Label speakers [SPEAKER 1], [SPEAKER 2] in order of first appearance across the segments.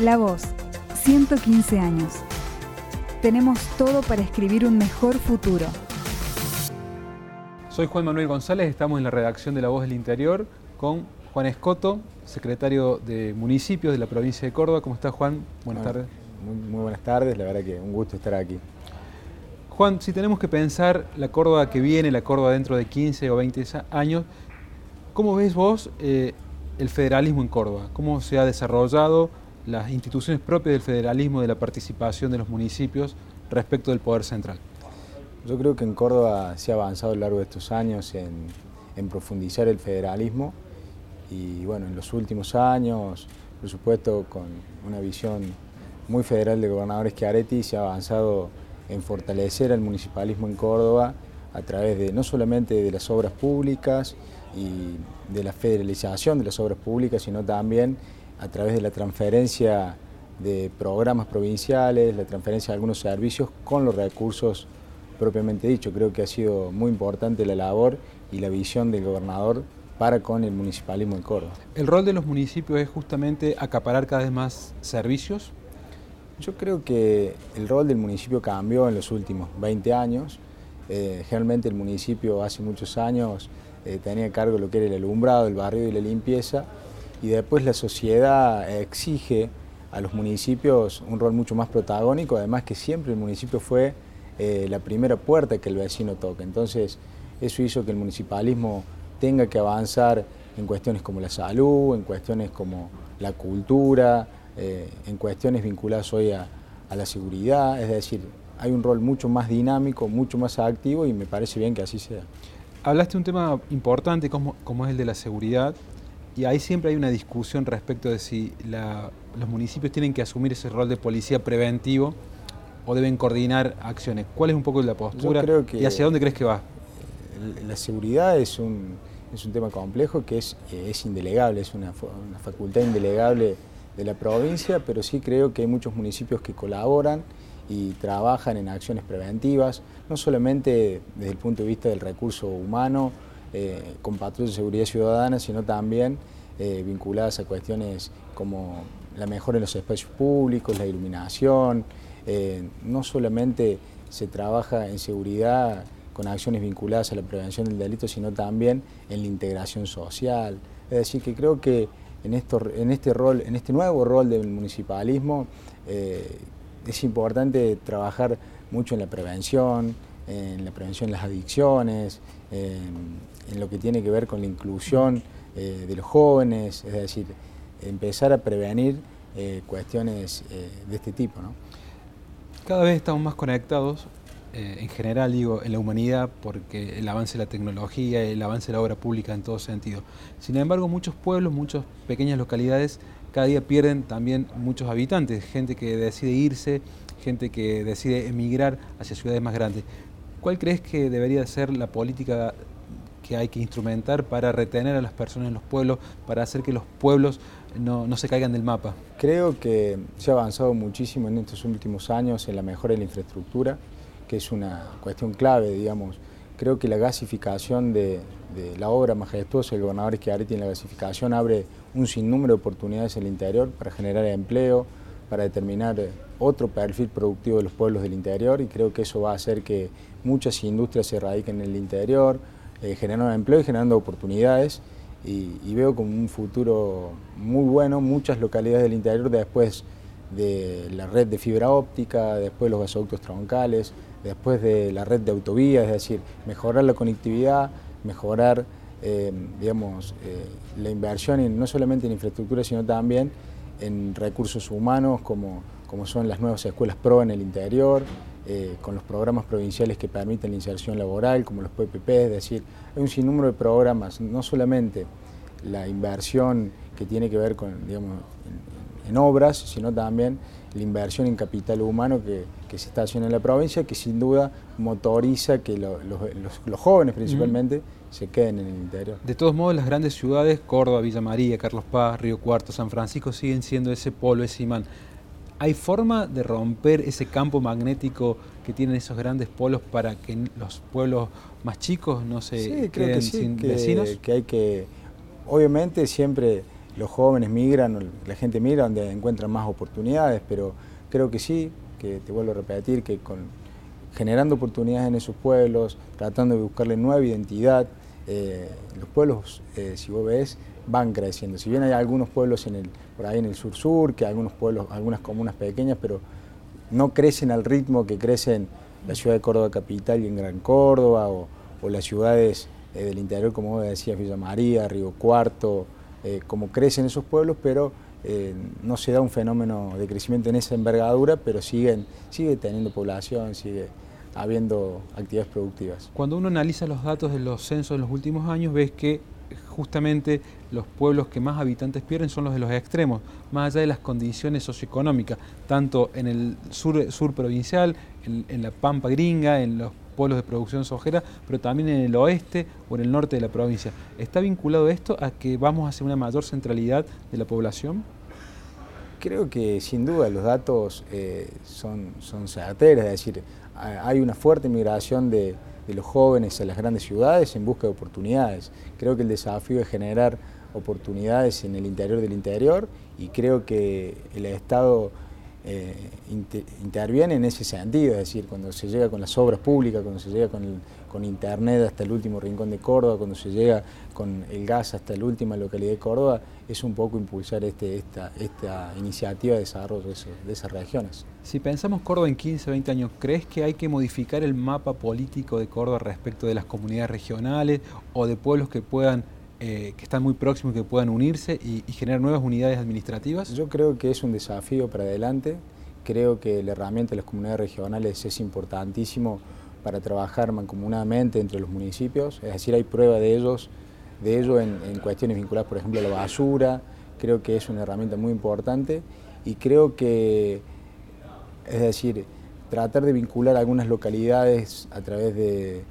[SPEAKER 1] La Voz, 115 años. Tenemos todo para escribir un mejor futuro.
[SPEAKER 2] Soy Juan Manuel González, estamos en la redacción de La Voz del Interior con Juan Escoto, secretario de Municipios de la provincia de Córdoba. ¿Cómo está Juan? Buenas tardes.
[SPEAKER 3] Muy, muy, buenas tardes, la verdad que un gusto estar aquí.
[SPEAKER 2] Juan, si tenemos que pensar la Córdoba que viene, la Córdoba dentro de 15 o 20 años, ¿cómo ves vos eh, el federalismo en Córdoba? ¿Cómo se ha desarrollado las instituciones propias del federalismo, de la participación de los municipios respecto del poder central?
[SPEAKER 3] Yo creo que en Córdoba se ha avanzado a lo largo de estos años en, profundizar el federalismo y bueno, en los últimos años, por supuesto con una visión muy federal de gobernadores Chiaretti, se ha avanzado en fortalecer al municipalismo en Córdoba a través de no solamente de las obras públicas y de la federalización de las obras públicas, sino también a través de la transferencia de programas provinciales, la transferencia de algunos servicios con los recursos propiamente dicho. Creo que ha sido muy importante la labor y la visión del gobernador para con el municipalismo en Córdoba.
[SPEAKER 2] ¿El rol de los municipios es justamente acaparar cada vez más servicios?
[SPEAKER 3] Yo creo que el rol del municipio cambió en los últimos 20 años. Eh, generalmente el municipio hace muchos años eh, tenía a cargo lo que era el alumbrado, el barrio y la limpieza y después la sociedad exige a los municipios un rol mucho más protagónico, además que siempre el municipio fue eh, la primera puerta que el vecino toca. Entonces, eso hizo que el municipalismo tenga que avanzar en cuestiones como la salud, en cuestiones como la cultura, eh, en cuestiones vinculadas hoy a, la seguridad, es decir, hay un rol mucho más dinámico, mucho más activo y me parece bien que así sea.
[SPEAKER 2] Hablaste de un tema importante como, como es el de la seguridad y ahí siempre hay una discusión respecto de si los municipios tienen que asumir ese rol de policía preventivo o deben coordinar acciones. ¿Cuál es un poco la postura y hacia dónde crees que va?
[SPEAKER 3] La seguridad es un, es un tema complejo que es, es indelegable, es una, una, facultad indelegable de la provincia, pero sí creo que hay muchos municipios que colaboran y trabajan en acciones preventivas, no solamente desde el punto de vista del recurso humano, eh, con patrullas de seguridad ciudadana, sino también eh, vinculadas a cuestiones como la mejora en los espacios públicos, la iluminación. Eh, no solamente se trabaja en seguridad con acciones vinculadas a la prevención del delito, sino también en la integración social. Es decir, que creo que en, esto, en este rol, en este nuevo rol del municipalismo, es importante trabajar mucho en la prevención, en la prevención de las adicciones, en, lo que tiene que ver con la inclusión eh, de los jóvenes, es decir, empezar a prevenir eh, cuestiones eh, de este tipo.
[SPEAKER 2] Cada vez estamos más conectados, en general digo, en la humanidad, porque el avance de la tecnología, el avance de la obra pública en todo sentido. Sin embargo, muchos pueblos, muchas pequeñas localidades, cada día pierden también muchos habitantes, gente que decide irse, gente que decide emigrar hacia ciudades más grandes. ¿Cuál crees que debería ser la política que hay que instrumentar para retener a las personas en los pueblos, para hacer que los pueblos no, se caigan del mapa?
[SPEAKER 3] Creo que se ha avanzado muchísimo en estos últimos años en la mejora de la infraestructura, que es una cuestión clave, digamos. Creo que la gasificación de, la obra majestuosa del gobernador Schiaretti en la gasificación abre un sinnúmero de oportunidades en el interior para generar empleo, para determinar otro perfil productivo de los pueblos del interior y creo que eso va a hacer que muchas industrias se radiquen en el interior, eh, generando empleo y generando oportunidades y, veo como un futuro muy bueno muchas localidades del interior después de la red de fibra óptica, después de los gasoductos troncales, después de la red de autovías, es decir, mejorar la conectividad, mejorar eh, digamos, eh, la inversión no solamente en infraestructura, sino también en recursos humanos como, como son las nuevas escuelas PRO en el interior, eh, con los programas provinciales que permiten la inserción laboral, como los PPP, es decir, hay un sinnúmero de programas, no solamente la inversión que tiene que ver con, digamos, en, obras, sino también la inversión en capital humano que, se está haciendo en la provincia, que sin duda motoriza que los, jóvenes principalmente se queden en el interior.
[SPEAKER 2] De todos modos, las grandes ciudades, Córdoba, Villa María, Carlos Paz, Río Cuarto, San Francisco, siguen siendo ese polo, ese imán. ¿Hay forma de romper ese campo magnético que tienen esos grandes polos para que los pueblos más chicos no se queden sin vecinos?
[SPEAKER 3] Que hay que, obviamente siempre los jóvenes migran, la gente migra donde encuentran más oportunidades, pero creo que sí, que te vuelvo a repetir, que con, generando oportunidades en esos pueblos, tratando de buscarle nueva identidad, eh, los pueblos, eh, si vos ves, van creciendo. Si bien hay algunos pueblos en el, por ahí en el sur-sur, que algunos pueblos, algunas comunas pequeñas, pero no crecen al ritmo que crecen la ciudad de Córdoba capital y en Gran Córdoba, o, las ciudades eh, del interior, como vos decías, Villa María, Río Cuarto, como crecen esos pueblos, pero no se da un fenómeno de crecimiento en esa envergadura, pero siguen, sigue teniendo población, sigue habiendo actividades productivas.
[SPEAKER 2] Cuando uno analiza los datos de los censos de los últimos años, ves que justamente los pueblos que más habitantes pierden son los de los extremos, más allá de las condiciones socioeconómicas, tanto en el sur, sur provincial, en, la Pampa Gringa, en los pueblos de producción sojera, pero también en el oeste o en el norte de la provincia. ¿Está vinculado esto a que vamos hacia una mayor centralidad de la población?
[SPEAKER 3] Creo que sin duda los datos eh, son, son certeros, es decir, hay una fuerte migración de, los jóvenes a las grandes ciudades en busca de oportunidades. Creo que el desafío es generar oportunidades en el interior del interior y creo que el Estado eh, interviene en ese sentido, es decir, cuando se llega con las obras públicas, cuando se llega con, Internet hasta el último rincón de Córdoba, cuando se llega con el gas hasta la última localidad de Córdoba, es un poco impulsar este, esta, esta iniciativa de desarrollo de, esas regiones.
[SPEAKER 2] Si pensamos Córdoba en 15, 20 años, ¿crees que hay que modificar el mapa político de Córdoba respecto de las comunidades regionales o de pueblos que puedan eh, que están muy próximos, que puedan unirse y, generar nuevas unidades administrativas?
[SPEAKER 3] Yo creo que es un desafío para adelante. Creo que la herramienta de las comunidades regionales es importantísimo para trabajar mancomunadamente entre los municipios, es decir, hay prueba de ellos, de ello en, cuestiones vinculadas, por ejemplo, a la basura, creo que es una herramienta muy importante y creo que, es decir, tratar de vincular algunas localidades a través de,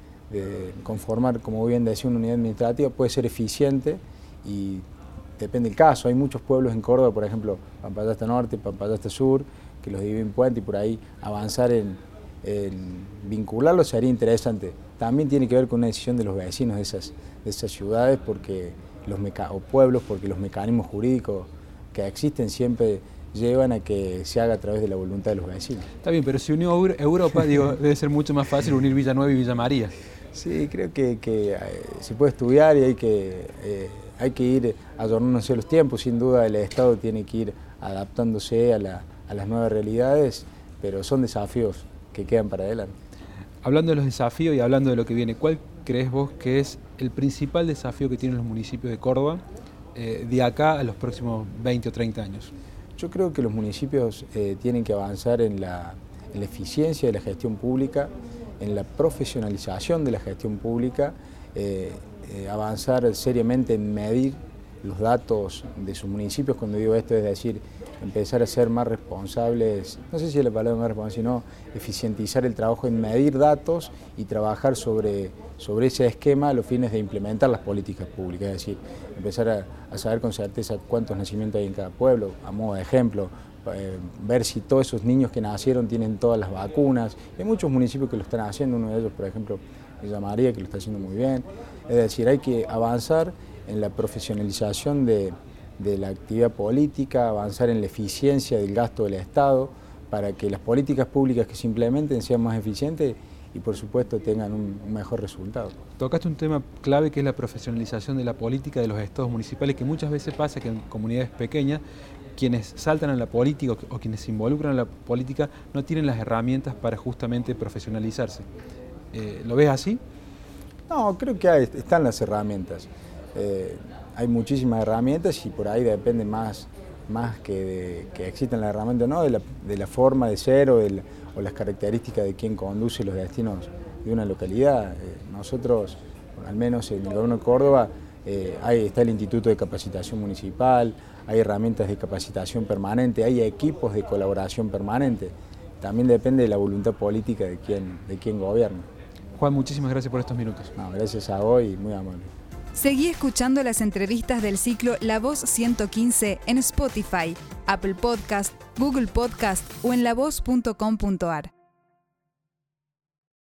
[SPEAKER 3] conformar, como bien decía, una unidad administrativa puede ser eficiente y depende del caso. Hay muchos pueblos en Córdoba, por ejemplo, Pampayasta Norte, Pampayasta Sur, que los dividen puente y por ahí avanzar en, vincularlos sería interesante. También tiene que ver con una decisión de los vecinos de esas, de esas ciudades porque los o pueblos, porque los mecanismos jurídicos que existen siempre llevan a que se haga a través de la voluntad de los vecinos.
[SPEAKER 2] Está bien, pero si unió Europa, digo, debe ser mucho más fácil unir Villanueva y Villa María.
[SPEAKER 3] Sí, creo que, eh, se puede estudiar y hay que, eh, hay que ir adornándose los tiempos. Sin duda el Estado tiene que ir adaptándose a, las nuevas realidades, pero son desafíos que quedan para adelante.
[SPEAKER 2] Hablando de los desafíos y hablando de lo que viene, ¿cuál crees vos que es el principal desafío que tienen los municipios de Córdoba eh, de acá a los próximos 20 o 30 años?
[SPEAKER 3] Yo creo que los municipios tienen que avanzar en la, en la eficiencia de la gestión pública, en la profesionalización de la gestión pública, eh, eh, avanzar seriamente en medir los datos de sus municipios, cuando digo esto es decir, empezar a ser más responsables, no sé si es la palabra más responsable, sino eficientizar el trabajo en medir datos y trabajar sobre, sobre ese esquema a los fines de implementar las políticas públicas, es decir, empezar a, a saber con certeza cuántos nacimientos hay en cada pueblo, a modo de ejemplo, eh, ver si todos esos niños que nacieron tienen todas las vacunas. Hay muchos municipios que lo están haciendo, uno de ellos, por ejemplo, Villa María, que lo está haciendo muy bien. Es decir, hay que avanzar en la profesionalización de, la actividad política, avanzar en la eficiencia del gasto del Estado, para que las políticas públicas que se implementen sean más eficientes y por supuesto tengan un, mejor resultado.
[SPEAKER 2] Tocaste un tema clave que es la profesionalización de la política de los estados municipales, que muchas veces pasa que en comunidades pequeñas quienes saltan a la política o quienes se involucran en la política no tienen las herramientas para justamente profesionalizarse. Eh, ¿Lo ves así?
[SPEAKER 3] No, creo que están las herramientas. Eh, hay muchísimas herramientas y por ahí depende más, más que, de, existan las herramientas, ¿no? de, la, forma de ser o, las características de quien conduce los destinos de una localidad. Eh, nosotros, al menos en el gobierno de Córdoba, ahí está el Instituto de Capacitación Municipal, hay herramientas de capacitación permanente, hay equipos de colaboración permanente. También depende de la voluntad política de quien, de quien gobierna.
[SPEAKER 2] Juan, muchísimas gracias por estos minutos.
[SPEAKER 3] gracias a vos y muy amable.
[SPEAKER 1] Seguí escuchando las entrevistas del ciclo La Voz 115 en Spotify, Apple Podcast, Google Podcast o en lavoz.com.ar.